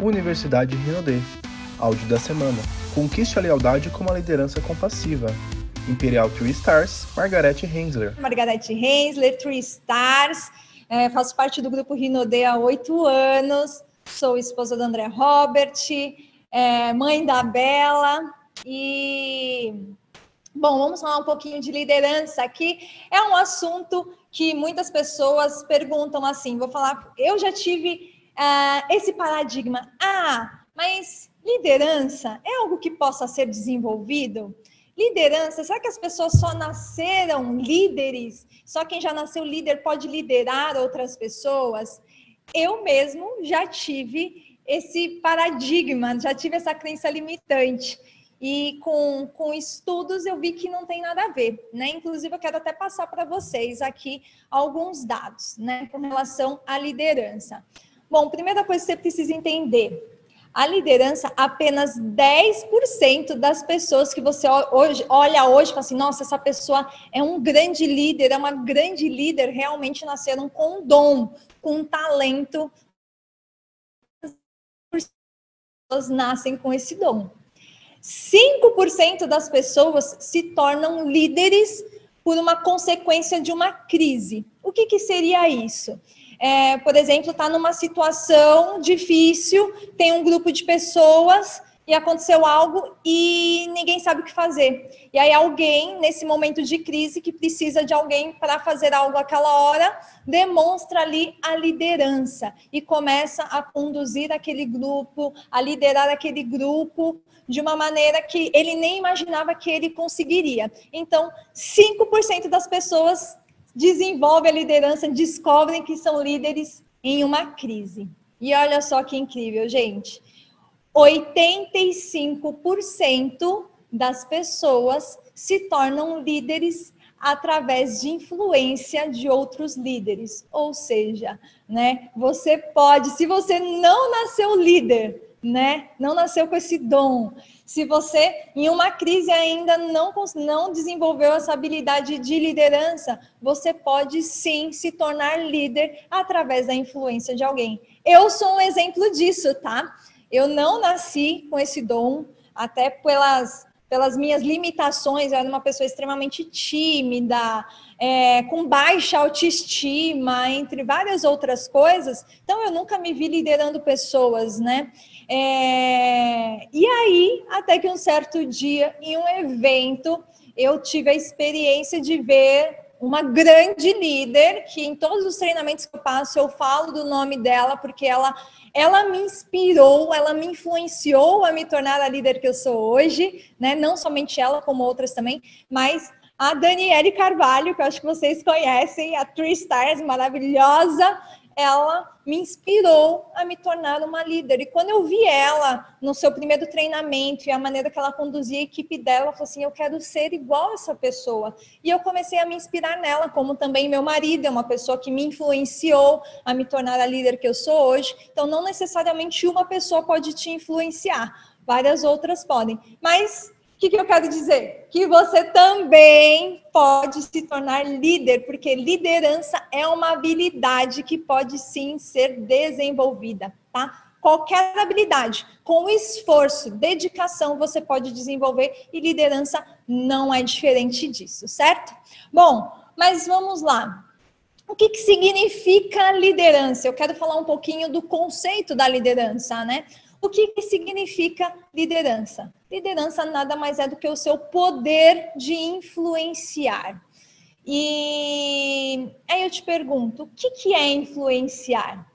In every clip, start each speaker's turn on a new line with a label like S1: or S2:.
S1: Universidade Rinode. Áudio da semana. Conquiste a lealdade com uma liderança compassiva. Imperial Three Stars, Margarete Hensler.
S2: Margarete Hensler, Three Stars. É, faço parte do grupo Rinode há oito anos. Sou esposa do André Robert, é, mãe da Bela. E, bom, vamos falar um pouquinho de liderança aqui. É um assunto que muitas pessoas perguntam assim. Vou falar, eu já tive uh, esse paradigma. Ah, mas liderança é algo que possa ser desenvolvido? Liderança, será que as pessoas só nasceram líderes? Só quem já nasceu líder pode liderar outras pessoas? Eu mesmo já tive esse paradigma, já tive essa crença limitante. E com, com estudos eu vi que não tem nada a ver, né? Inclusive, eu quero até passar para vocês aqui alguns dados, né, com relação à liderança. Bom, primeira coisa que você precisa entender: a liderança, apenas 10% das pessoas que você hoje, olha hoje e fala assim, nossa, essa pessoa é um grande líder, é uma grande líder, realmente nasceram com dom, com talento. As pessoas nascem com esse dom. 5% das pessoas se tornam líderes por uma consequência de uma crise. O que, que seria isso? É, por exemplo, está numa situação difícil, tem um grupo de pessoas e aconteceu algo e ninguém sabe o que fazer. E aí alguém, nesse momento de crise, que precisa de alguém para fazer algo aquela hora, demonstra ali a liderança e começa a conduzir aquele grupo, a liderar aquele grupo de uma maneira que ele nem imaginava que ele conseguiria. Então, 5% das pessoas desenvolvem a liderança, descobrem que são líderes em uma crise. E olha só que incrível, gente. 85% das pessoas se tornam líderes através de influência de outros líderes. Ou seja, né, você pode, se você não nasceu líder, né? Não nasceu com esse dom. Se você, em uma crise, ainda não, não desenvolveu essa habilidade de liderança, você pode sim se tornar líder através da influência de alguém. Eu sou um exemplo disso, tá? Eu não nasci com esse dom, até pelas, pelas minhas limitações, eu era uma pessoa extremamente tímida, é, com baixa autoestima, entre várias outras coisas. Então, eu nunca me vi liderando pessoas, né? É, e aí, até que um certo dia, em um evento, eu tive a experiência de ver uma grande líder, que em todos os treinamentos que eu passo, eu falo do nome dela, porque ela, ela me inspirou, ela me influenciou a me tornar a líder que eu sou hoje, né? Não somente ela, como outras também, mas a Daniele Carvalho, que eu acho que vocês conhecem, a Three Stars, maravilhosa, ela me inspirou a me tornar uma líder. E quando eu vi ela no seu primeiro treinamento e a maneira que ela conduzia a equipe dela, eu falei assim: eu quero ser igual essa pessoa. E eu comecei a me inspirar nela, como também meu marido é uma pessoa que me influenciou a me tornar a líder que eu sou hoje. Então, não necessariamente uma pessoa pode te influenciar, várias outras podem. Mas o que, que eu quero dizer? Que você também pode se tornar líder, porque liderança é uma habilidade que pode sim ser desenvolvida, tá? Qualquer habilidade, com esforço, dedicação, você pode desenvolver e liderança não é diferente disso, certo? Bom, mas vamos lá. O que, que significa liderança? Eu quero falar um pouquinho do conceito da liderança, né? O que, que significa liderança? Liderança nada mais é do que o seu poder de influenciar. E aí eu te pergunto, o que, que é influenciar?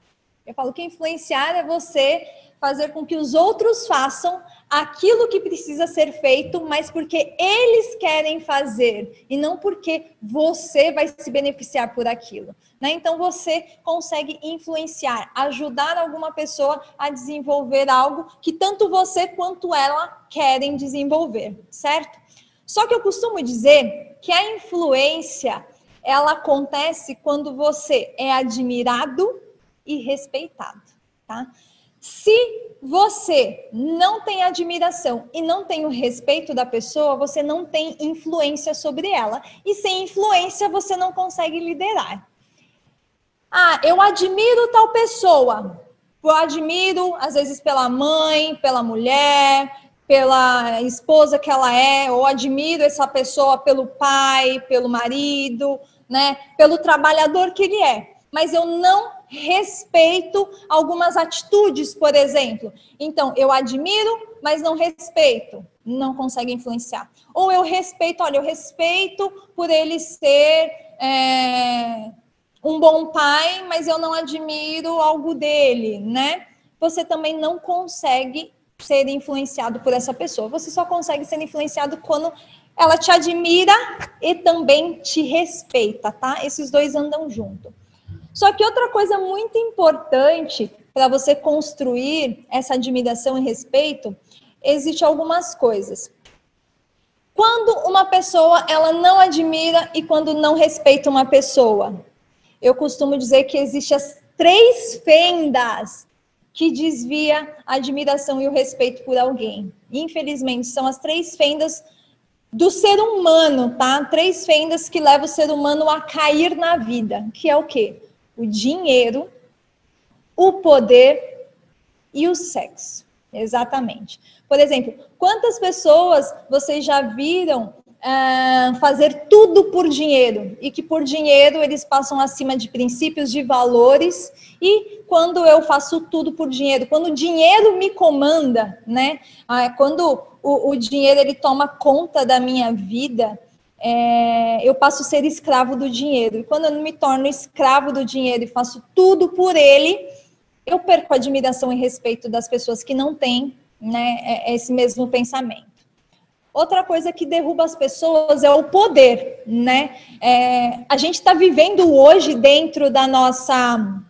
S2: Eu falo que influenciar é você fazer com que os outros façam aquilo que precisa ser feito, mas porque eles querem fazer e não porque você vai se beneficiar por aquilo. Né? Então você consegue influenciar, ajudar alguma pessoa a desenvolver algo que tanto você quanto ela querem desenvolver, certo? Só que eu costumo dizer que a influência ela acontece quando você é admirado e respeitado, tá? Se você não tem admiração e não tem o respeito da pessoa, você não tem influência sobre ela. E sem influência, você não consegue liderar. Ah, eu admiro tal pessoa, eu admiro, às vezes, pela mãe, pela mulher, pela esposa que ela é, ou admiro essa pessoa pelo pai, pelo marido, né, pelo trabalhador que ele é. Mas eu não respeito algumas atitudes, por exemplo. Então, eu admiro, mas não respeito. Não consegue influenciar. Ou eu respeito, olha, eu respeito por ele ser é, um bom pai, mas eu não admiro algo dele, né? Você também não consegue ser influenciado por essa pessoa. Você só consegue ser influenciado quando ela te admira e também te respeita, tá? Esses dois andam junto. Só que outra coisa muito importante para você construir essa admiração e respeito, existe algumas coisas. Quando uma pessoa ela não admira e quando não respeita uma pessoa, eu costumo dizer que existem as três fendas que desvia a admiração e o respeito por alguém. Infelizmente, são as três fendas do ser humano, tá? Três fendas que levam o ser humano a cair na vida, que é o quê? O dinheiro, o poder e o sexo. Exatamente. Por exemplo, quantas pessoas vocês já viram uh, fazer tudo por dinheiro e que por dinheiro eles passam acima de princípios, de valores e quando eu faço tudo por dinheiro, quando o dinheiro me comanda, né? Uh, quando o, o, dinheiro ele toma conta da minha vida, é, eu passo a ser escravo do dinheiro. E quando eu me torno escravo do dinheiro e faço tudo por ele, eu perco a admiração e respeito das pessoas que não têm né, é, esse mesmo pensamento. Outra coisa que derruba as pessoas é o poder, né? É, a gente está vivendo hoje dentro da nossa,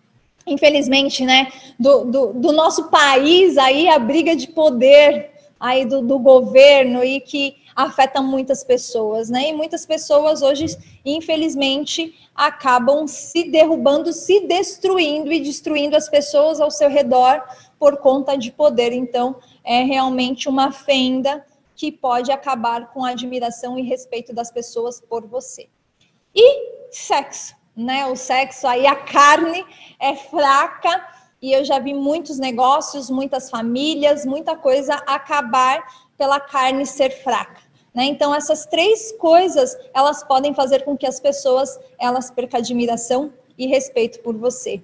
S2: infelizmente, né, do, do, do, nosso país aí a briga de poder aí do, do governo e que afeta muitas pessoas, né? E muitas pessoas hoje, infelizmente, acabam se derrubando, se destruindo e destruindo as pessoas ao seu redor por conta de poder. Então, é realmente uma fenda que pode acabar com a admiração e respeito das pessoas por você. E sexo, né? O sexo aí, a carne é fraca e eu já vi muitos negócios, muitas famílias, muita coisa acabar pela carne ser fraca. Né? Então essas três coisas elas podem fazer com que as pessoas elas percam admiração e respeito por você.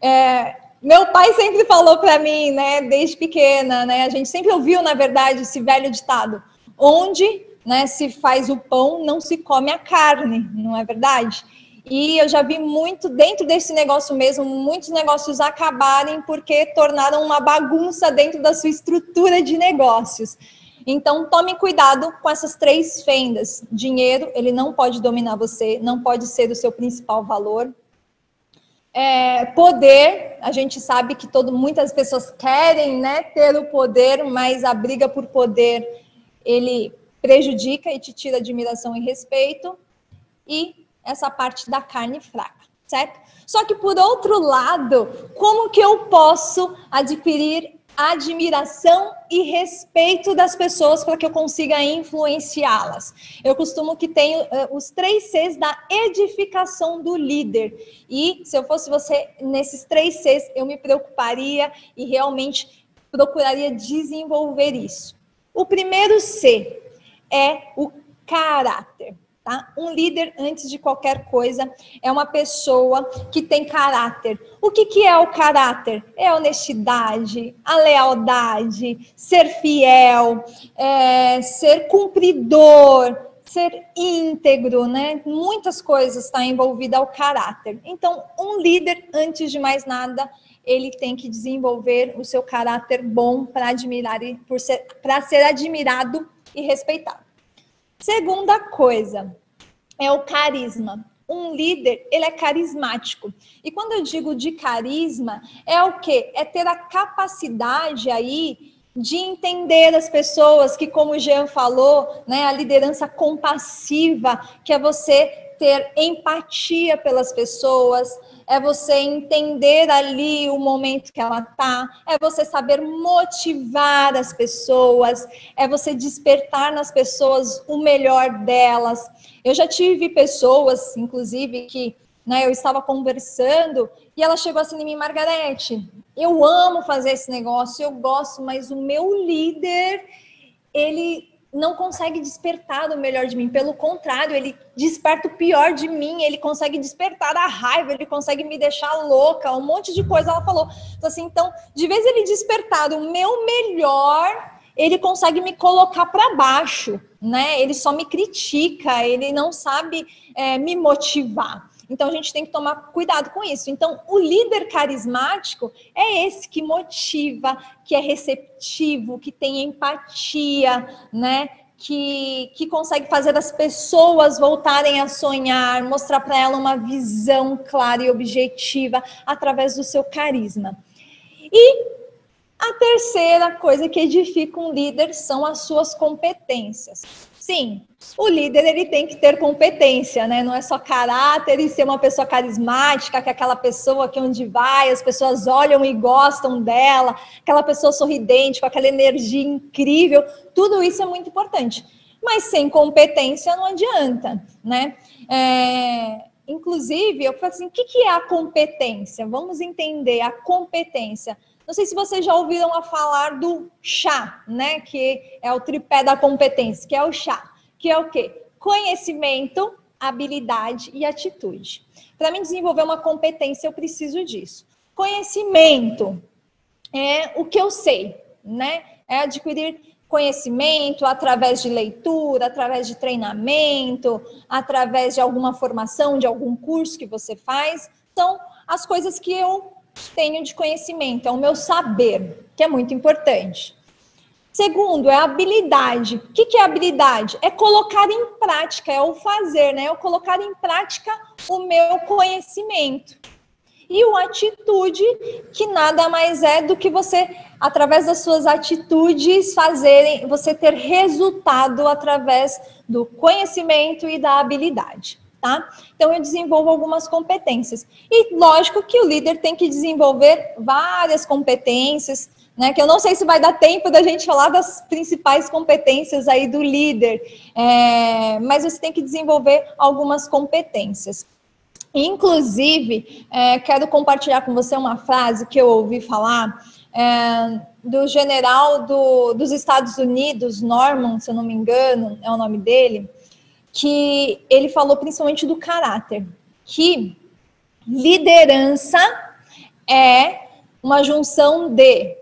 S2: É, meu pai sempre falou para mim, né, desde pequena, né, a gente sempre ouviu, na verdade, esse velho ditado: onde, né, se faz o pão, não se come a carne, não é verdade? E eu já vi muito dentro desse negócio mesmo, muitos negócios acabarem porque tornaram uma bagunça dentro da sua estrutura de negócios. Então, tome cuidado com essas três fendas. Dinheiro, ele não pode dominar você, não pode ser o seu principal valor. É, poder, a gente sabe que todo, muitas pessoas querem né, ter o poder, mas a briga por poder ele prejudica e te tira admiração e respeito. E essa parte da carne fraca, certo? Só que por outro lado, como que eu posso adquirir admiração e respeito das pessoas para que eu consiga influenciá-las. Eu costumo que tenho uh, os três Cs da edificação do líder. E se eu fosse você nesses três Cs, eu me preocuparia e realmente procuraria desenvolver isso. O primeiro C é o caráter. Tá? Um líder, antes de qualquer coisa, é uma pessoa que tem caráter. O que, que é o caráter? É a honestidade, a lealdade, ser fiel, é, ser cumpridor, ser íntegro, né? Muitas coisas estão tá envolvidas ao caráter. Então, um líder, antes de mais nada, ele tem que desenvolver o seu caráter bom para admirar para ser, ser admirado e respeitado. Segunda coisa é o carisma. Um líder, ele é carismático. E quando eu digo de carisma, é o quê? É ter a capacidade aí de entender as pessoas, que como o Jean falou, né, a liderança compassiva, que é você ter empatia pelas pessoas, é você entender ali o momento que ela tá, é você saber motivar as pessoas, é você despertar nas pessoas o melhor delas. Eu já tive pessoas, inclusive, que né? Eu estava conversando e ela chegou assim em mim, Margarete, eu amo fazer esse negócio, eu gosto, mas o meu líder, ele não consegue despertar do melhor de mim. Pelo contrário, ele desperta o pior de mim, ele consegue despertar a raiva, ele consegue me deixar louca, um monte de coisa. Ela falou. Então, assim, então, de vez ele despertar o meu melhor, ele consegue me colocar para baixo, né? Ele só me critica, ele não sabe é, me motivar. Então a gente tem que tomar cuidado com isso. Então, o líder carismático é esse que motiva, que é receptivo, que tem empatia, né? Que, que consegue fazer as pessoas voltarem a sonhar, mostrar para ela uma visão clara e objetiva através do seu carisma. E a terceira coisa que edifica um líder são as suas competências. Sim, o líder ele tem que ter competência, né? Não é só caráter e ser uma pessoa carismática, que é aquela pessoa que onde vai as pessoas olham e gostam dela, aquela pessoa sorridente, com aquela energia incrível. Tudo isso é muito importante. Mas sem competência não adianta, né? É, inclusive, eu falei assim: o que, que é a competência? Vamos entender a competência. Não sei se vocês já ouviram a falar do chá, né? Que é o tripé da competência, que é o chá. Que é o quê? Conhecimento, habilidade e atitude. Para mim desenvolver uma competência, eu preciso disso. Conhecimento é o que eu sei, né? É adquirir conhecimento através de leitura, através de treinamento, através de alguma formação, de algum curso que você faz. São as coisas que eu tenho de conhecimento, é o meu saber, que é muito importante. Segundo, é habilidade. O que, é habilidade? É colocar em prática, é o fazer, né? É colocar em prática o meu conhecimento. E o atitude, que nada mais é do que você, através das suas atitudes, fazerem, você ter resultado através do conhecimento e da habilidade tá? Então eu desenvolvo algumas competências. E lógico que o líder tem que desenvolver várias competências, né? Que eu não sei se vai dar tempo da gente falar das principais competências aí do líder, é, mas você tem que desenvolver algumas competências. Inclusive, é, quero compartilhar com você uma frase que eu ouvi falar é, do general do, dos Estados Unidos, Norman, se eu não me engano, é o nome dele que ele falou principalmente do caráter, que liderança é uma junção de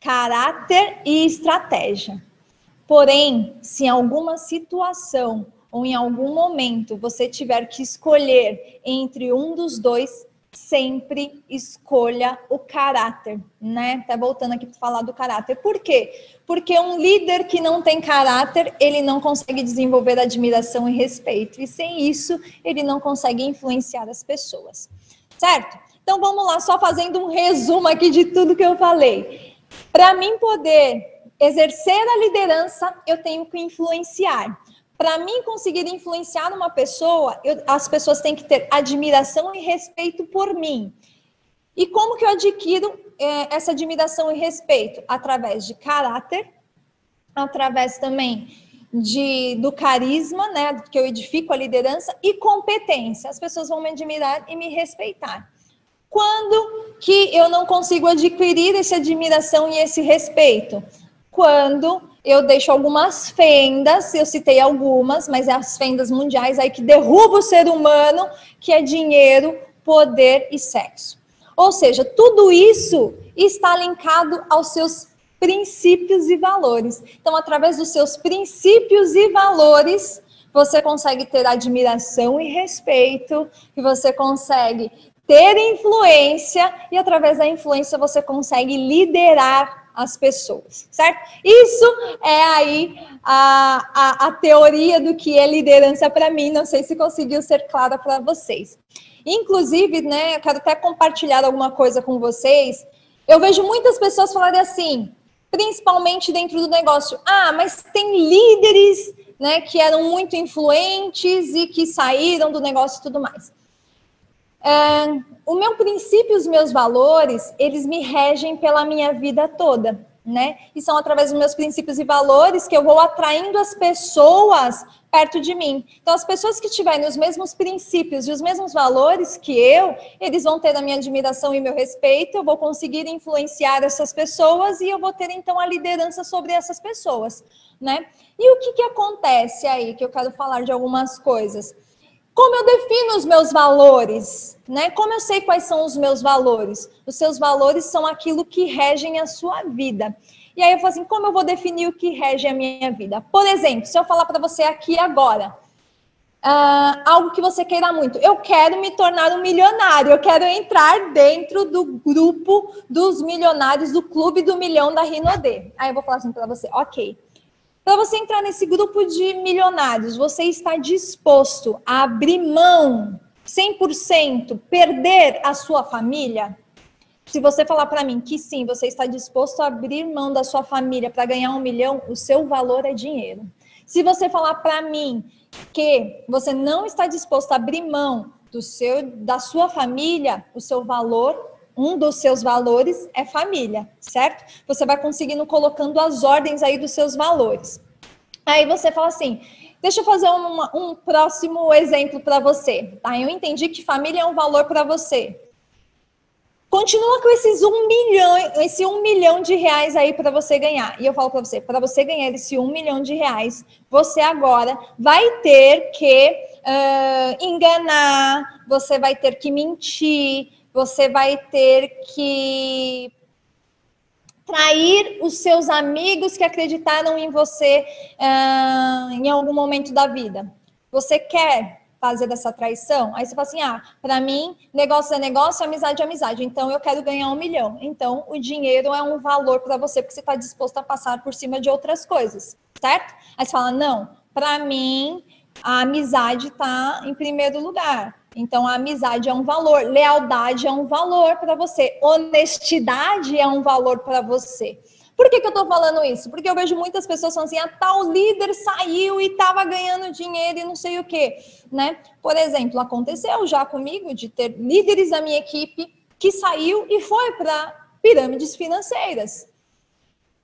S2: caráter e estratégia. Porém, se em alguma situação ou em algum momento você tiver que escolher entre um dos dois, sempre escolha o caráter, né? Tá voltando aqui para falar do caráter. Por quê? Porque um líder que não tem caráter, ele não consegue desenvolver admiração e respeito, e sem isso, ele não consegue influenciar as pessoas. Certo? Então vamos lá, só fazendo um resumo aqui de tudo que eu falei. Para mim poder exercer a liderança, eu tenho que influenciar. Para mim conseguir influenciar uma pessoa, eu, as pessoas têm que ter admiração e respeito por mim. E como que eu adquiro é, essa admiração e respeito? Através de caráter, através também de, do carisma, né, que eu edifico a liderança, e competência. As pessoas vão me admirar e me respeitar. Quando que eu não consigo adquirir essa admiração e esse respeito? Quando eu deixo algumas fendas, eu citei algumas, mas é as fendas mundiais aí que derrubam o ser humano, que é dinheiro, poder e sexo. Ou seja, tudo isso está linkado aos seus princípios e valores. Então, através dos seus princípios e valores, você consegue ter admiração e respeito, e você consegue ter influência, e através da influência você consegue liderar as pessoas, certo? Isso é aí a, a, a teoria do que é liderança para mim. Não sei se conseguiu ser clara para vocês. Inclusive, né, eu quero até compartilhar alguma coisa com vocês. Eu vejo muitas pessoas falarem assim, principalmente dentro do negócio. Ah, mas tem líderes, né, que eram muito influentes e que saíram do negócio e tudo mais. O meu princípio os meus valores, eles me regem pela minha vida toda, né? E são através dos meus princípios e valores que eu vou atraindo as pessoas perto de mim. Então, as pessoas que tiverem os mesmos princípios e os mesmos valores que eu, eles vão ter a minha admiração e meu respeito, eu vou conseguir influenciar essas pessoas e eu vou ter, então, a liderança sobre essas pessoas, né? E o que, que acontece aí, que eu quero falar de algumas coisas. Como eu defino os meus valores? Né? Como eu sei quais são os meus valores? Os seus valores são aquilo que regem a sua vida. E aí eu falo assim, como eu vou definir o que rege a minha vida? Por exemplo, se eu falar para você aqui agora, uh, algo que você queira muito, eu quero me tornar um milionário, eu quero entrar dentro do grupo dos milionários, do clube do milhão da Rinode. Aí eu vou falar assim para você, ok. Para você entrar nesse grupo de milionários, você está disposto a abrir mão 100%, perder a sua família? Se você falar para mim que sim, você está disposto a abrir mão da sua família para ganhar um milhão, o seu valor é dinheiro. Se você falar para mim que você não está disposto a abrir mão do seu, da sua família, o seu valor um dos seus valores é família, certo? Você vai conseguindo colocando as ordens aí dos seus valores. Aí você fala assim: deixa eu fazer um próximo exemplo para você. Tá? Eu entendi que família é um valor para você. Continua com esses um milhão, esse um milhão de reais aí para você ganhar. E eu falo para você, para você ganhar esse um milhão de reais, você agora vai ter que uh, enganar, você vai ter que mentir, você vai ter que trair os seus amigos que acreditaram em você uh, em algum momento da vida. Você quer fazer dessa traição? Aí você fala assim: ah, para mim, negócio é negócio, amizade é amizade. Então eu quero ganhar um milhão. Então o dinheiro é um valor para você, porque você está disposto a passar por cima de outras coisas, certo? Aí você fala: não, para mim, a amizade está em primeiro lugar. Então, a amizade é um valor, lealdade é um valor para você, honestidade é um valor para você. Por que, que eu estou falando isso? Porque eu vejo muitas pessoas falando assim: a ah, tal líder saiu e estava ganhando dinheiro e não sei o quê. Né? Por exemplo, aconteceu já comigo de ter líderes da minha equipe que saiu e foi para pirâmides financeiras.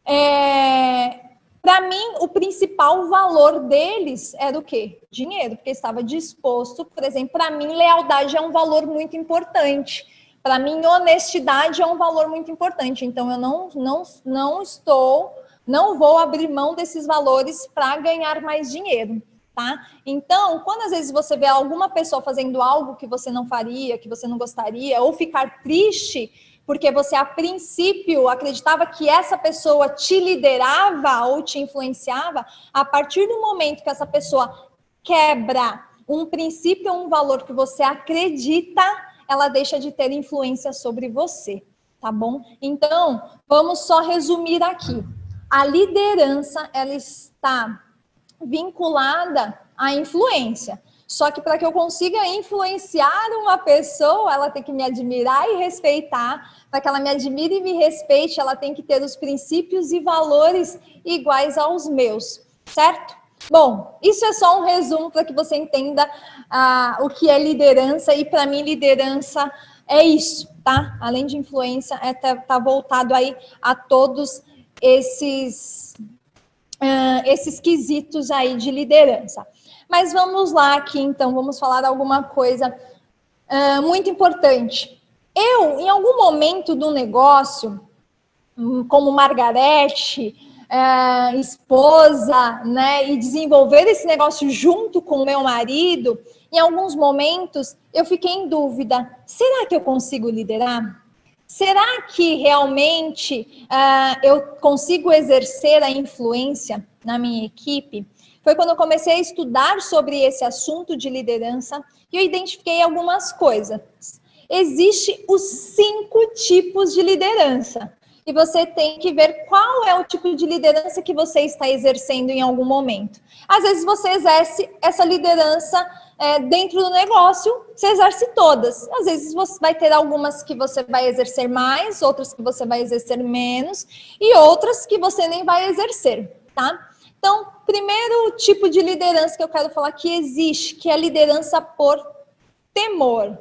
S2: É, para mim, o principal valor deles era o quê? Dinheiro, porque estava disposto, por exemplo, para mim, lealdade é um valor muito importante. Para mim, honestidade é um valor muito importante. Então, eu não, não, não estou, não vou abrir mão desses valores para ganhar mais dinheiro. Tá? Então, quando às vezes você vê alguma pessoa fazendo algo que você não faria, que você não gostaria, ou ficar triste porque você a princípio acreditava que essa pessoa te liderava ou te influenciava, a partir do momento que essa pessoa quebra um princípio ou um valor que você acredita, ela deixa de ter influência sobre você, tá bom? Então, vamos só resumir aqui. A liderança, ela está vinculada à influência. Só que para que eu consiga influenciar uma pessoa, ela tem que me admirar e respeitar. Para que ela me admire e me respeite, ela tem que ter os princípios e valores iguais aos meus, certo? Bom, isso é só um resumo para que você entenda uh, o que é liderança. E para mim, liderança é isso, tá? Além de influência, é tá, tá voltado aí a todos esses, uh, esses quesitos aí de liderança. Mas vamos lá aqui, então, vamos falar alguma coisa uh, muito importante. Eu, em algum momento do negócio, hum, como Margarete, uh, esposa, né, e desenvolver esse negócio junto com meu marido, em alguns momentos eu fiquei em dúvida: será que eu consigo liderar? Será que realmente uh, eu consigo exercer a influência na minha equipe? Foi quando eu comecei a estudar sobre esse assunto de liderança que eu identifiquei algumas coisas. Existem os cinco tipos de liderança. E você tem que ver qual é o tipo de liderança que você está exercendo em algum momento. Às vezes você exerce essa liderança é, dentro do negócio, você exerce todas. Às vezes você vai ter algumas que você vai exercer mais, outras que você vai exercer menos, e outras que você nem vai exercer, tá? Então, primeiro tipo de liderança que eu quero falar que existe, que é a liderança por temor. O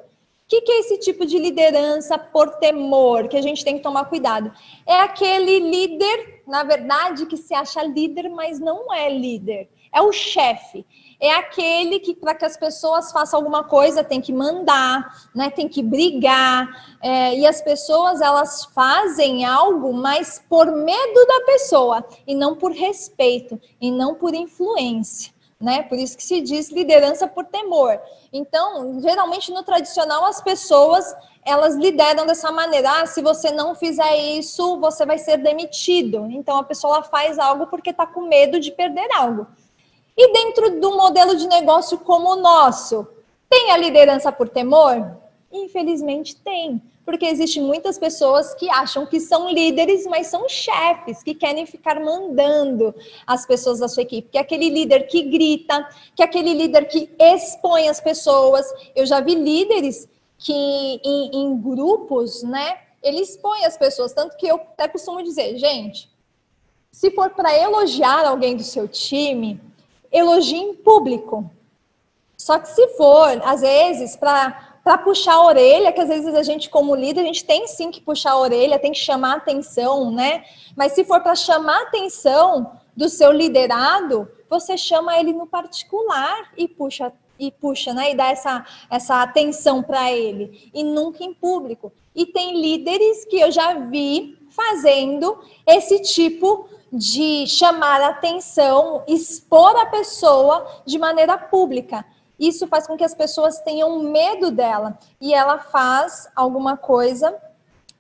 S2: que, que é esse tipo de liderança por temor que a gente tem que tomar cuidado? É aquele líder, na verdade, que se acha líder, mas não é líder. É o chefe é aquele que, para que as pessoas façam alguma coisa, tem que mandar, né, tem que brigar, é, e as pessoas elas fazem algo, mas por medo da pessoa, e não por respeito, e não por influência. Né? Por isso que se diz liderança por temor. Então, geralmente no tradicional as pessoas elas lideram dessa maneira. Ah, se você não fizer isso, você vai ser demitido. Então a pessoa faz algo porque está com medo de perder algo. E dentro do modelo de negócio como o nosso, tem a liderança por temor? Infelizmente tem, porque existem muitas pessoas que acham que são líderes, mas são chefes, que querem ficar mandando as pessoas da sua equipe, que é aquele líder que grita, que é aquele líder que expõe as pessoas. Eu já vi líderes que em, em grupos, né, ele expõe as pessoas, tanto que eu até costumo dizer, gente, se for para elogiar alguém do seu time, elogie em público. Só que se for, às vezes, para puxar a orelha, que às vezes a gente, como líder, a gente tem sim que puxar a orelha, tem que chamar atenção, né? Mas se for para chamar atenção do seu liderado, você chama ele no particular e puxa e puxa, né? E dá essa, essa atenção para ele, e nunca em público. E tem líderes que eu já vi fazendo esse tipo de chamar atenção, expor a pessoa de maneira pública. Isso faz com que as pessoas tenham medo dela e ela faz alguma coisa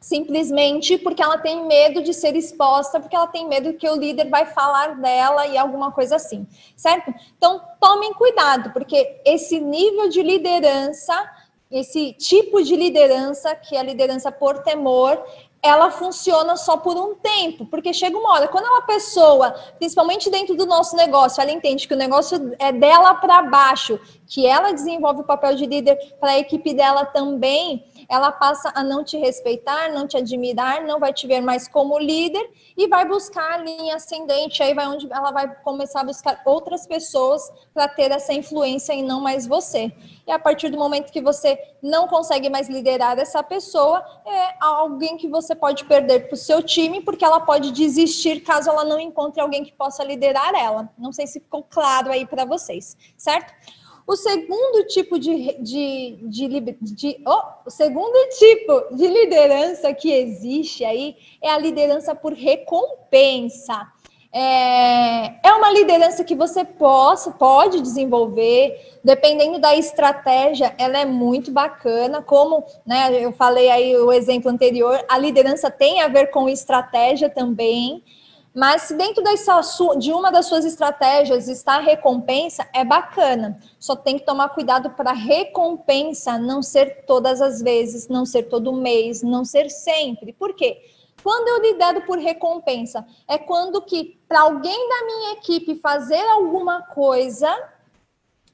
S2: simplesmente porque ela tem medo de ser exposta, porque ela tem medo que o líder vai falar dela e alguma coisa assim, certo? Então, tomem cuidado, porque esse nível de liderança, esse tipo de liderança, que é a liderança por temor, ela funciona só por um tempo, porque chega uma hora, quando uma pessoa, principalmente dentro do nosso negócio, ela entende que o negócio é dela para baixo, que ela desenvolve o papel de líder para a equipe dela também, ela passa a não te respeitar, não te admirar, não vai te ver mais como líder e vai buscar a linha ascendente. Aí vai onde ela vai começar a buscar outras pessoas para ter essa influência e não mais você. E a partir do momento que você não consegue mais liderar essa pessoa, é alguém que você pode perder para o seu time, porque ela pode desistir caso ela não encontre alguém que possa liderar ela. Não sei se ficou claro aí para vocês, certo? O segundo tipo de, de, de, de oh, o segundo tipo de liderança que existe aí é a liderança por recompensa. É, é uma liderança que você possa, pode desenvolver, dependendo da estratégia, ela é muito bacana. Como né, eu falei aí o exemplo anterior, a liderança tem a ver com estratégia também. Mas se dentro de uma das suas estratégias está a recompensa, é bacana. Só tem que tomar cuidado para a recompensa não ser todas as vezes, não ser todo mês, não ser sempre. Por quê? Quando eu lidero por recompensa, é quando que para alguém da minha equipe fazer alguma coisa,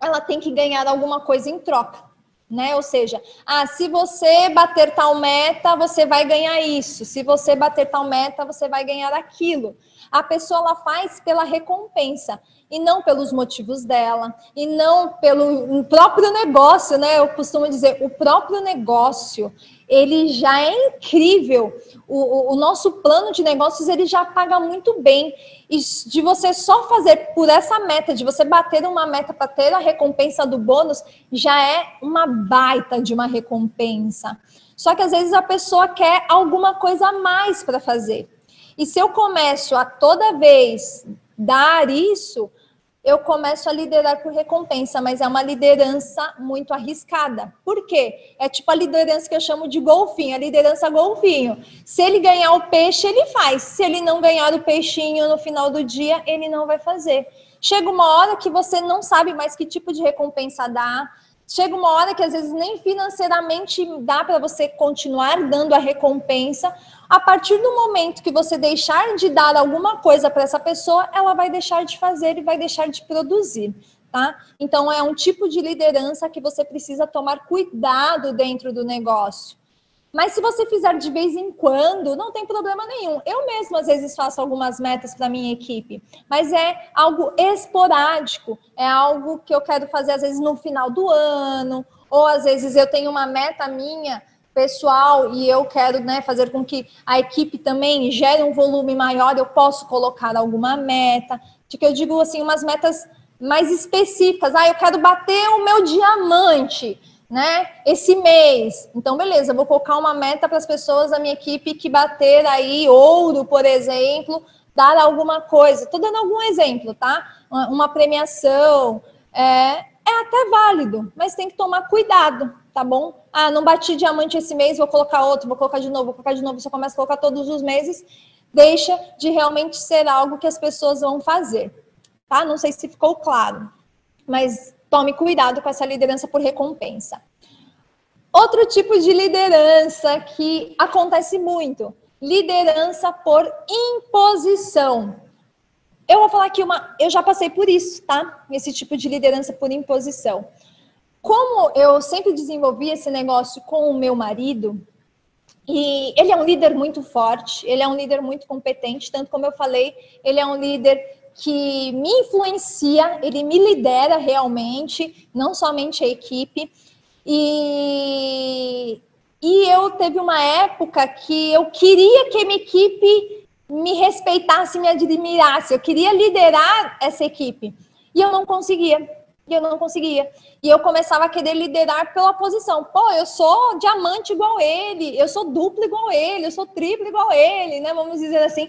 S2: ela tem que ganhar alguma coisa em troca né? Ou seja, ah, se você bater tal meta, você vai ganhar isso. Se você bater tal meta, você vai ganhar aquilo. A pessoa ela faz pela recompensa e não pelos motivos dela, e não pelo próprio negócio, né? Eu costumo dizer, o próprio negócio, ele já é incrível. O, o, nosso plano de negócios, ele já paga muito bem. E de você só fazer por essa meta, de você bater uma meta para ter a recompensa do bônus, já é uma baita de uma recompensa. Só que às vezes a pessoa quer alguma coisa a mais para fazer. E se eu começo a toda vez dar isso, eu começo a liderar por recompensa, mas é uma liderança muito arriscada. Por quê? É tipo a liderança que eu chamo de golfinho, a liderança golfinho. Se ele ganhar o peixe, ele faz. Se ele não ganhar o peixinho no final do dia, ele não vai fazer. Chega uma hora que você não sabe mais que tipo de recompensa dar. Chega uma hora que às vezes nem financeiramente dá para você continuar dando a recompensa, a partir do momento que você deixar de dar alguma coisa para essa pessoa, ela vai deixar de fazer e vai deixar de produzir. Tá? Então, é um tipo de liderança que você precisa tomar cuidado dentro do negócio. Mas se você fizer de vez em quando, não tem problema nenhum. Eu mesmo, às vezes, faço algumas metas para minha equipe, mas é algo esporádico, é algo que eu quero fazer, às vezes, no final do ano, ou às vezes eu tenho uma meta minha pessoal e eu quero né, fazer com que a equipe também gere um volume maior, eu posso colocar alguma meta, de que eu digo assim, umas metas mais específicas. Ah, eu quero bater o meu diamante, né? Esse mês. Então, beleza, vou colocar uma meta para as pessoas da minha equipe que bater aí ouro, por exemplo, dar alguma coisa. Estou dando algum exemplo, tá? Uma, premiação. É, é até válido, mas tem que tomar cuidado, tá bom? Ah, não bati diamante esse mês, vou colocar outro, vou colocar de novo, vou colocar de novo, você começa a colocar todos os meses, deixa de realmente ser algo que as pessoas vão fazer, tá? Não sei se ficou claro, mas tome cuidado com essa liderança por recompensa. Outro tipo de liderança que acontece muito, liderança por imposição. Eu vou falar aqui uma. Eu já passei por isso, tá? Esse tipo de liderança por imposição. Como eu sempre desenvolvi esse negócio com o meu marido, e ele é um líder muito forte, ele é um líder muito competente, tanto como eu falei, ele é um líder que me influencia, ele me lidera realmente, não somente a equipe. E, e eu teve uma época que eu queria que a minha equipe me respeitasse, me admirasse. Eu queria liderar essa equipe e eu não conseguia. E eu não conseguia. E eu começava a querer liderar pela posição. Pô, eu sou diamante igual ele, eu sou duplo igual ele, eu sou triplo igual ele, né? Vamos dizer assim.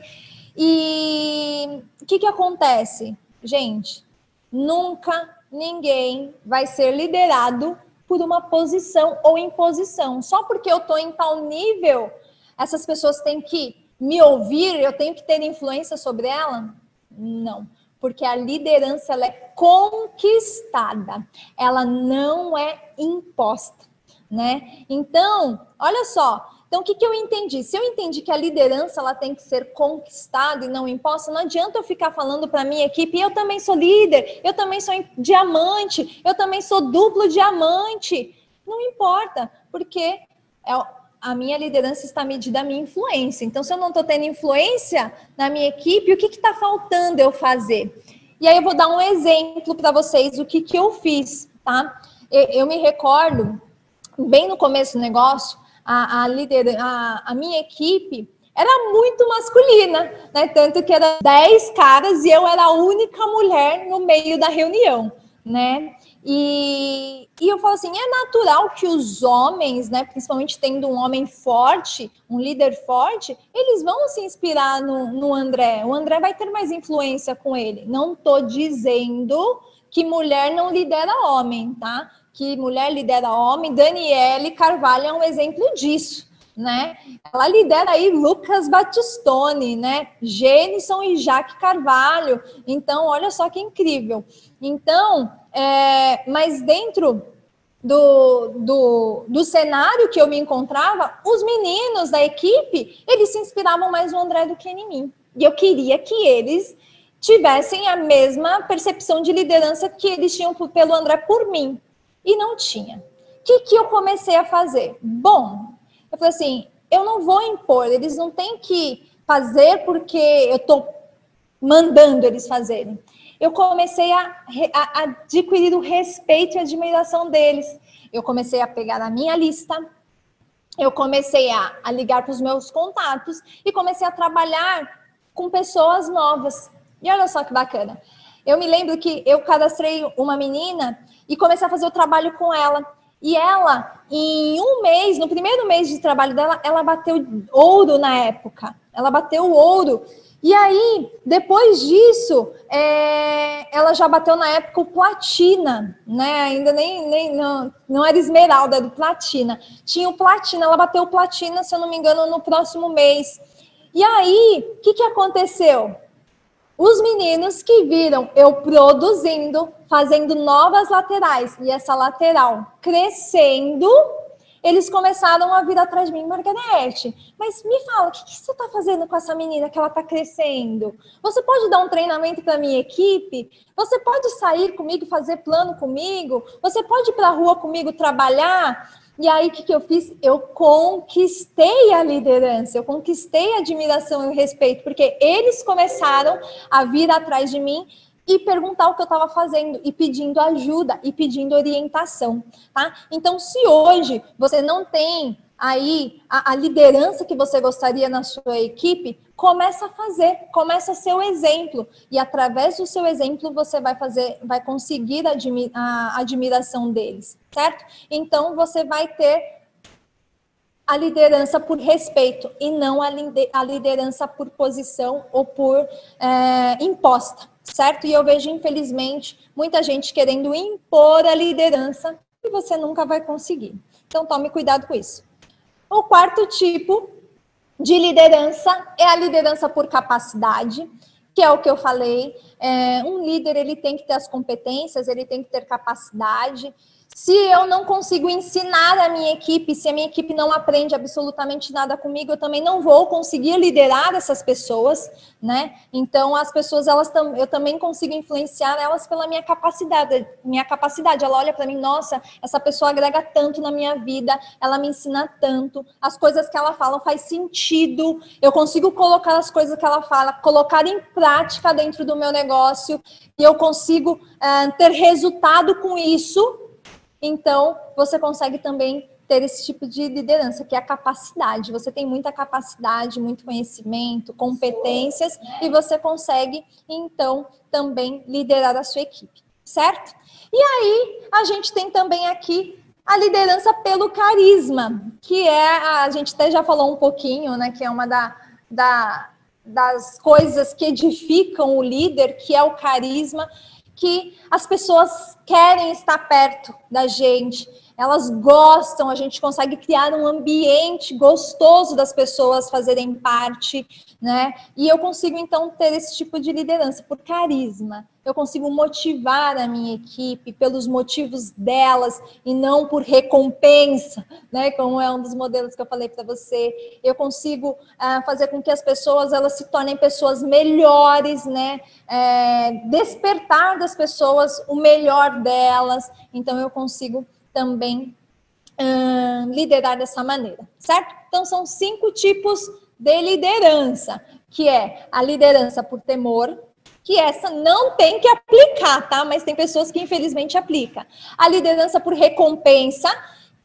S2: E o que, que acontece? Gente, nunca ninguém vai ser liderado por uma posição ou imposição. Só porque eu estou em tal nível, essas pessoas têm que me ouvir, eu tenho que ter influência sobre ela? Não, porque a liderança ela é conquistada, ela não é imposta, né? Então, olha só, então, o que, que eu entendi? Se eu entendi que a liderança ela tem que ser conquistada e não imposta, não adianta eu ficar falando para minha equipe, eu também sou líder, eu também sou diamante, eu também sou duplo diamante. Não importa, porque é a minha liderança está medida a minha influência. Então, se eu não estou tendo influência na minha equipe, o que está faltando eu fazer? E aí eu vou dar um exemplo para vocês o que, que eu fiz, tá? Eu, eu, me recordo, bem no começo do negócio, a, a, a, a minha equipe era muito masculina, né? Tanto que era 10 caras e eu era a única mulher no meio da reunião, né? E, e eu falo assim, é natural que os homens, né, principalmente tendo um homem forte, um líder forte, eles vão se inspirar no, no André. O André vai ter mais influência com ele. Não estou dizendo que mulher não lidera homem, tá? Que mulher lidera homem. Daniele Carvalho é um exemplo disso né? Ela lidera aí Lucas Batistone, né? Gênison e Jaque Carvalho. Então, olha só que incrível. Então, é, mas dentro do, do, do cenário que eu me encontrava, os meninos da equipe, eles se inspiravam mais no André do que em mim. E eu queria que eles tivessem a mesma percepção de liderança que eles tinham pelo André por mim. E não tinha. O que, que eu comecei a fazer? Bom, eu falei assim, eu não vou impor, eles não têm que fazer porque eu estou mandando eles fazerem. Eu comecei a, a, a adquirir o respeito e admiração deles. Eu comecei a pegar a minha lista, eu comecei a, a ligar para os meus contatos e comecei a trabalhar com pessoas novas. E olha só que bacana. Eu me lembro que eu cadastrei uma menina e comecei a fazer o trabalho com ela. E ela, em um mês, no primeiro mês de trabalho dela, ela bateu ouro na época. Ela bateu ouro. E aí, depois disso, é, ela já bateu na época o platina, né? Ainda nem, nem não, não era esmeralda, era platina. Tinha o platina, ela bateu o platina, se eu não me engano, no próximo mês. E aí, o que, que aconteceu? Os meninos que viram eu produzindo, fazendo novas laterais e essa lateral crescendo, eles começaram a vir atrás de mim, Margarete, mas me fala, o que, que você está fazendo com essa menina que ela está crescendo? Você pode dar um treinamento para minha equipe? Você pode sair comigo, fazer plano comigo? Você pode ir para a rua comigo trabalhar? E aí, o que, que eu fiz? Eu conquistei a liderança, eu conquistei a admiração e o respeito, porque eles começaram a vir atrás de mim e perguntar o que eu estava fazendo e pedindo ajuda e pedindo orientação, tá? Então, se hoje você não tem aí a, a, liderança que você gostaria na sua equipe, começa a fazer, começa a ser o exemplo e através do seu exemplo você vai fazer, vai conseguir a admiração deles, certo? Então você vai ter a liderança por respeito e não a, a liderança por posição ou por é, imposta, certo? E eu vejo, infelizmente, muita gente querendo impor a liderança e você nunca vai conseguir. Então, tome cuidado com isso. O quarto tipo de liderança é a liderança por capacidade, que é o que eu falei. É, um líder ele tem que ter as competências, ele tem que ter capacidade, se eu não consigo ensinar a minha equipe, se a minha equipe não aprende absolutamente nada comigo, eu também não vou conseguir liderar essas pessoas, né? Então as pessoas elas eu também consigo influenciar elas pela minha capacidade, minha capacidade. Ela olha para mim, nossa, essa pessoa agrega tanto na minha vida, ela me ensina tanto, as coisas que ela fala faz sentido. Eu consigo colocar as coisas que ela fala, colocar em prática dentro do meu negócio e eu consigo uh, ter resultado com isso então, você consegue também ter esse tipo de liderança, que é a capacidade. Você tem muita capacidade, muito conhecimento, competências, e você consegue, então, também liderar a sua equipe, certo? E aí, a gente tem também aqui a liderança pelo carisma, que é, a gente até já falou um pouquinho, né, que é uma da, da, das coisas que edificam o líder, que é o carisma, que as pessoas querem estar perto da gente, elas gostam, a gente consegue criar um ambiente gostoso das pessoas fazerem parte, né? E eu consigo então ter esse tipo de liderança por carisma. Eu consigo motivar a minha equipe pelos motivos delas e não por recompensa, né? Como é um dos modelos que eu falei para você. Eu consigo uh, fazer com que as pessoas elas se tornem pessoas melhores, né? É, despertar das pessoas o melhor delas. Então eu consigo também hum, liderar dessa maneira, certo? Então, são cinco tipos de liderança, que é a liderança por temor, que essa não tem que aplicar, tá? Mas tem pessoas que infelizmente aplicam. A liderança por recompensa,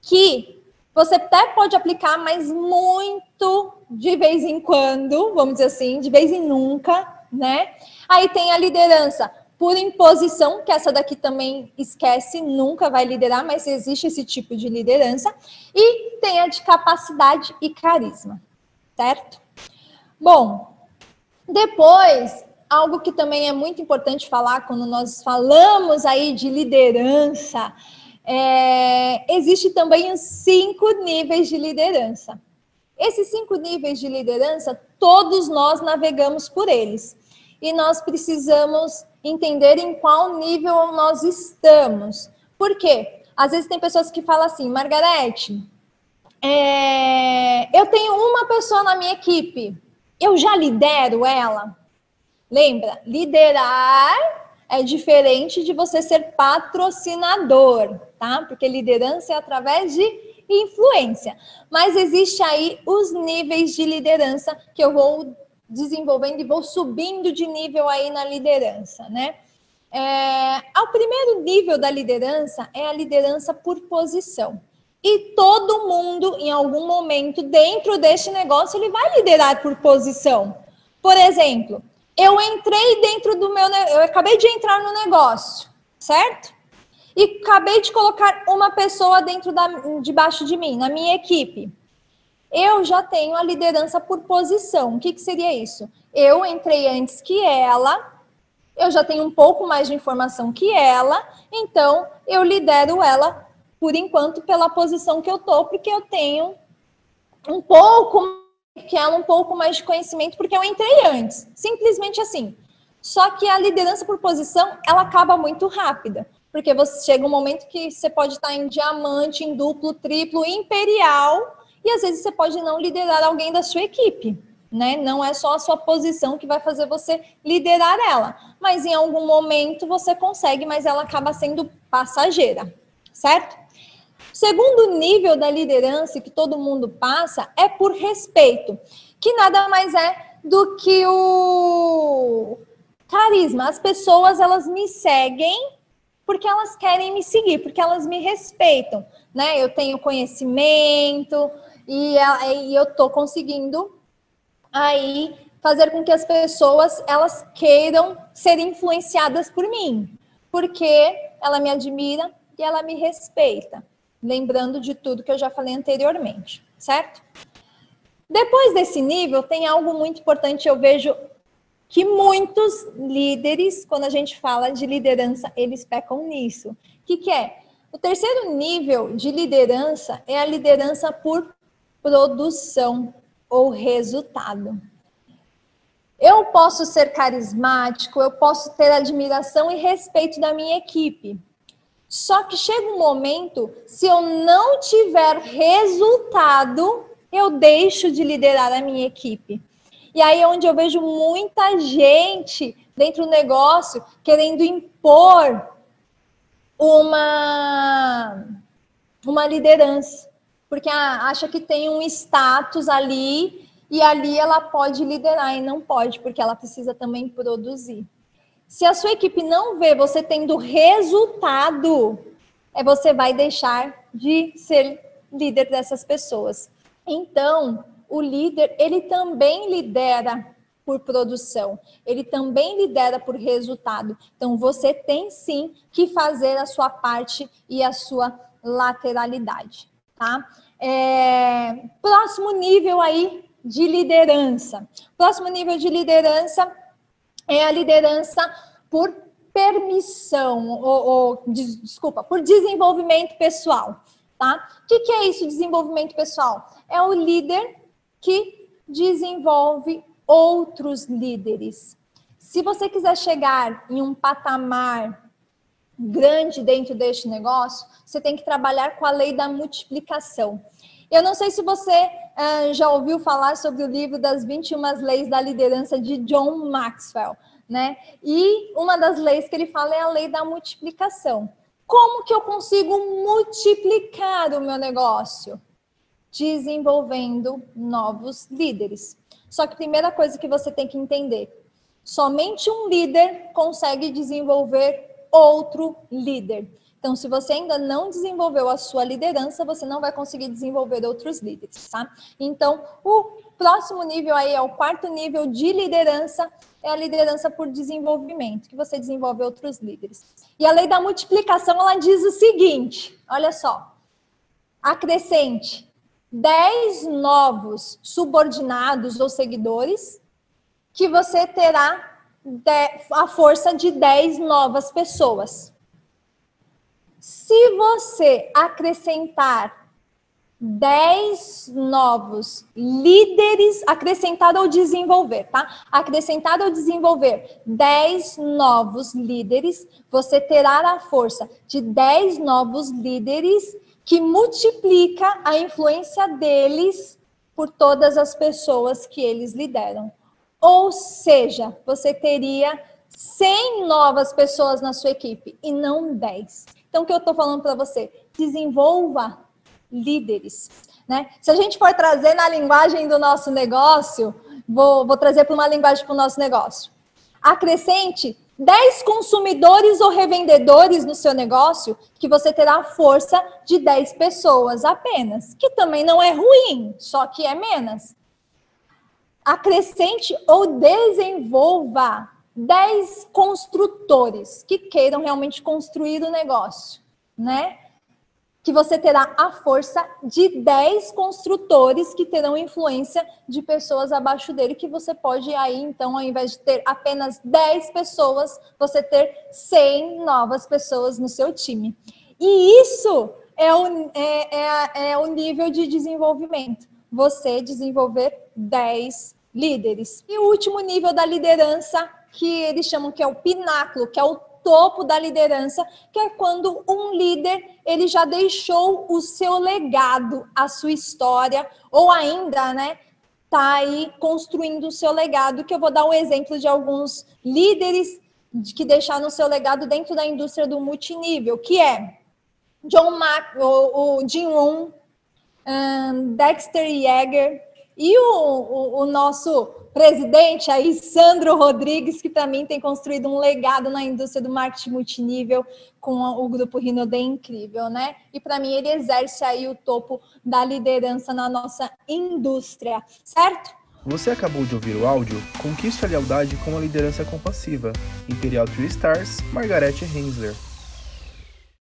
S2: que você até pode aplicar, mas muito de vez em quando, vamos dizer assim, de vez em nunca, né? Aí tem a liderança por imposição, que essa daqui também esquece, nunca vai liderar, mas existe esse tipo de liderança, e tem a de capacidade e carisma, certo? Bom, depois, algo que também é muito importante falar quando nós falamos aí de liderança, é, existe também os cinco níveis de liderança. Esses cinco níveis de liderança, todos nós navegamos por eles. E nós precisamos entender em qual nível nós estamos. Por quê? Às vezes tem pessoas que falam assim, Margarete, é, eu tenho uma pessoa na minha equipe, eu já lidero ela. Lembra? Liderar é diferente de você ser patrocinador, tá? Porque liderança é através de influência. Mas existe aí os níveis de liderança que eu vou desenvolvendo e vou subindo de nível aí na liderança, né? É, o primeiro nível da liderança é a liderança por posição. E todo mundo, em algum momento, dentro deste negócio, ele vai liderar por posição. Por exemplo, eu entrei dentro do meu. Eu acabei de entrar no negócio, certo? E acabei de colocar uma pessoa dentro da, debaixo de mim, na minha equipe eu já tenho a liderança por posição. O que, que seria isso? Eu entrei antes que ela, eu já tenho um pouco mais de informação que ela, então eu lidero ela por enquanto pela posição que eu tô, porque eu tenho um pouco que ela um pouco mais de conhecimento porque eu entrei antes. Simplesmente assim. Só que a liderança por posição, ela acaba muito rápida, porque você chega um momento que você pode estar em diamante, em duplo, triplo, imperial, e às vezes você pode não liderar alguém da sua equipe, né? Não é só a sua posição que vai fazer você liderar ela, mas em algum momento você consegue, mas ela acaba sendo passageira, certo? Segundo nível da liderança que todo mundo passa é por respeito, que nada mais é do que o carisma. As pessoas elas me seguem porque elas querem me seguir, porque elas me respeitam, né? Eu tenho conhecimento e, e eu tô conseguindo aí fazer com que as pessoas elas queiram ser influenciadas por mim, porque ela me admira e ela me respeita, lembrando de tudo que eu já falei anteriormente, certo? Depois desse nível, tem algo muito importante, eu vejo que muitos líderes, quando a gente fala de liderança, eles pecam nisso. O que, que é? O terceiro nível de liderança é a liderança por produção ou resultado. Eu posso ser carismático, eu posso ter admiração e respeito da minha equipe. Só que chega um momento, se eu não tiver resultado, eu deixo de liderar a minha equipe. E aí é onde eu vejo muita gente dentro do negócio querendo impor uma, uma liderança, porque acha que tem um status ali e ali ela pode liderar e não pode, porque ela precisa também produzir. Se a sua equipe não vê você tendo resultado, é você vai deixar de ser líder dessas pessoas. Então, o líder, ele também lidera por produção, ele também lidera por resultado. Então, você tem sim que fazer a sua parte e a sua lateralidade, tá? É, próximo nível aí de liderança. Próximo nível de liderança é a liderança por permissão, ou, ou desculpa, por desenvolvimento pessoal, tá? O que, que é isso, desenvolvimento pessoal? É o líder que desenvolve outros líderes. Se você quiser chegar em um patamar grande dentro deste negócio, você tem que trabalhar com a lei da multiplicação. Eu não sei se você já ouviu falar sobre o livro das 21 leis da liderança de John Maxwell, né? E uma das leis que ele fala é a lei da multiplicação. Como que eu consigo multiplicar o meu negócio? desenvolvendo novos líderes. Só que a primeira coisa que você tem que entender, somente um líder consegue desenvolver outro líder. Então, se você ainda não desenvolveu a sua liderança, você não vai conseguir desenvolver outros líderes, tá? Então, o próximo nível aí é o quarto nível de liderança, é a liderança por desenvolvimento, que você desenvolve outros líderes. E a lei da multiplicação, ela diz o seguinte, olha só. Acrescente 10 novos subordinados ou seguidores, que você terá a força de 10 novas pessoas. Se você acrescentar 10 novos líderes, acrescentar ou desenvolver, tá? Acrescentar ou desenvolver 10 novos líderes, você terá a força de 10 novos líderes que multiplica a influência deles por todas as pessoas que eles lideram. Ou seja, você teria 100 novas pessoas na sua equipe e não 10. Então, o que eu estou falando para você? Desenvolva líderes. Né? Se a gente for trazer na linguagem do nosso negócio, vou, vou trazer para uma linguagem para o nosso negócio. Acrescente 10 consumidores ou revendedores no seu negócio, que você terá a força de 10 pessoas apenas, que também não é ruim, só que é menos. Acrescente ou desenvolva 10 construtores que queiram realmente construir o negócio, né? que você terá a força de 10 construtores que terão influência de pessoas abaixo dele, que você pode aí, então, ao invés de ter apenas 10 pessoas, você ter 100 novas pessoas no seu time. E isso é o, é, é, é o nível de desenvolvimento. Você desenvolver 10 líderes. E o último nível da liderança, que eles chamam que é o pináculo, que é o topo da liderança, que é quando um líder ele já deixou o seu legado, a sua história, ou ainda, né, tá aí construindo o seu legado, que eu vou dar um exemplo de alguns líderes que deixaram o seu legado dentro da indústria do multinível, que é John Mac, o, o Jim Rohn, um, Dexter Yeager, E o, o, o, nosso presidente aí, Sandro Rodrigues, que também tem construído um legado na indústria do marketing multinível com o grupo Rinode incrível, né? E para mim ele exerce aí o topo da liderança na nossa indústria, certo?
S1: Você acabou de ouvir o áudio Conquiste a Lealdade com a Liderança Compassiva, Imperial Three Stars, Margarete Hensler.